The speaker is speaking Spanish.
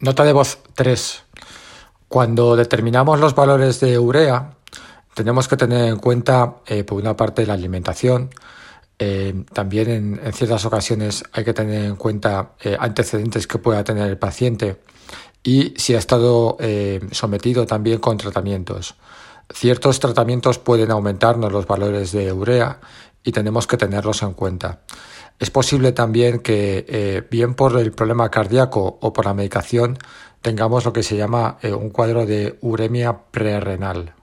Nota de voz 3. Cuando determinamos los valores de urea, tenemos que tener en cuenta, eh, por una parte, la alimentación. Eh, también en, ciertas ocasiones hay que tener en cuenta eh, antecedentes que pueda tener el paciente y si ha estado sometido también con tratamientos. Ciertos tratamientos pueden aumentarnos los valores de urea y tenemos que tenerlos en cuenta. Es posible también que, eh, bien por el problema cardíaco o por la medicación, tengamos lo que se llama eh, un cuadro de uremia prerrenal.